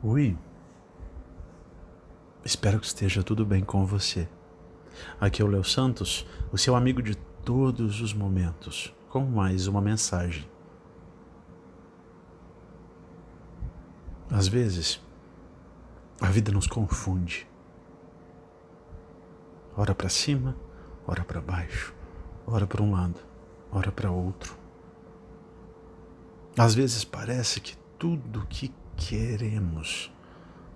Oi. Espero que esteja tudo bem com você. Aqui é o Léo Santos, o seu amigo de todos os momentos, com mais uma mensagem. Às vezes, a vida nos confunde. Ora para cima, ora para baixo, ora para um lado, ora para outro. Às vezes parece que tudo que queremos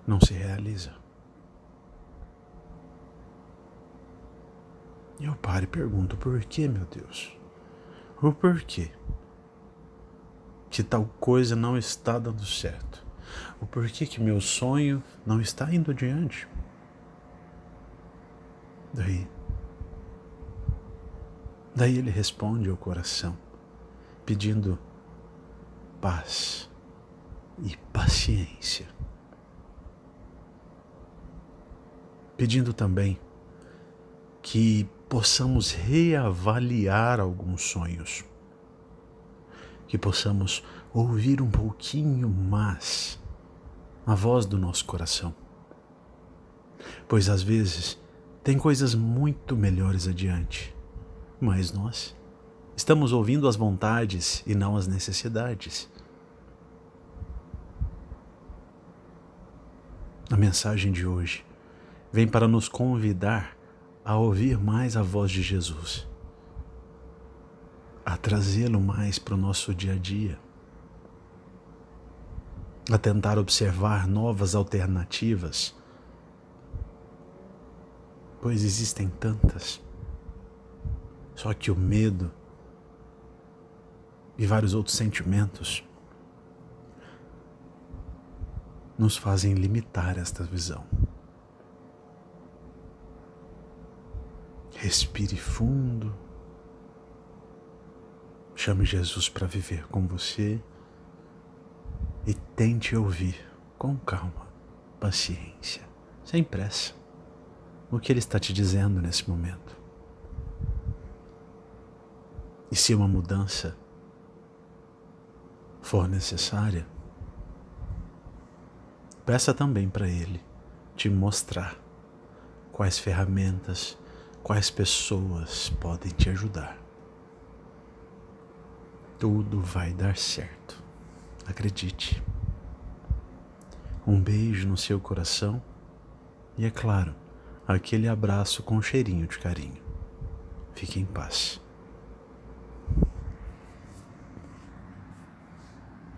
não se realiza. E eu paro e pergunto: por que, meu Deus? O porquê que tal coisa não está dando certo? O porquê que meu sonho não está indo adiante? Daí, daí ele responde ao coração, pedindo paz e paciência. Pedindo também que possamos reavaliar alguns sonhos, que possamos ouvir um pouquinho mais a voz do nosso coração. Pois às vezes tem coisas muito melhores adiante, mas nós estamos ouvindo as vontades e não as necessidades. A mensagem de hoje vem para nos convidar a ouvir mais a voz de Jesus, a trazê-lo mais para o nosso dia a dia, a tentar observar novas alternativas, pois existem tantas. Só que o medo e vários outros sentimentos nos fazem limitar esta visão. Respire fundo. Chame Jesus para viver com você e tente ouvir com calma, paciência, sem pressa, o que Ele está te dizendo nesse momento. E se uma mudança for necessária, Peça também para Ele te mostrar quais ferramentas, quais pessoas podem te ajudar. Tudo vai dar certo. Acredite. Um beijo no seu coração e, é claro, aquele abraço com cheirinho de carinho. Fique em paz.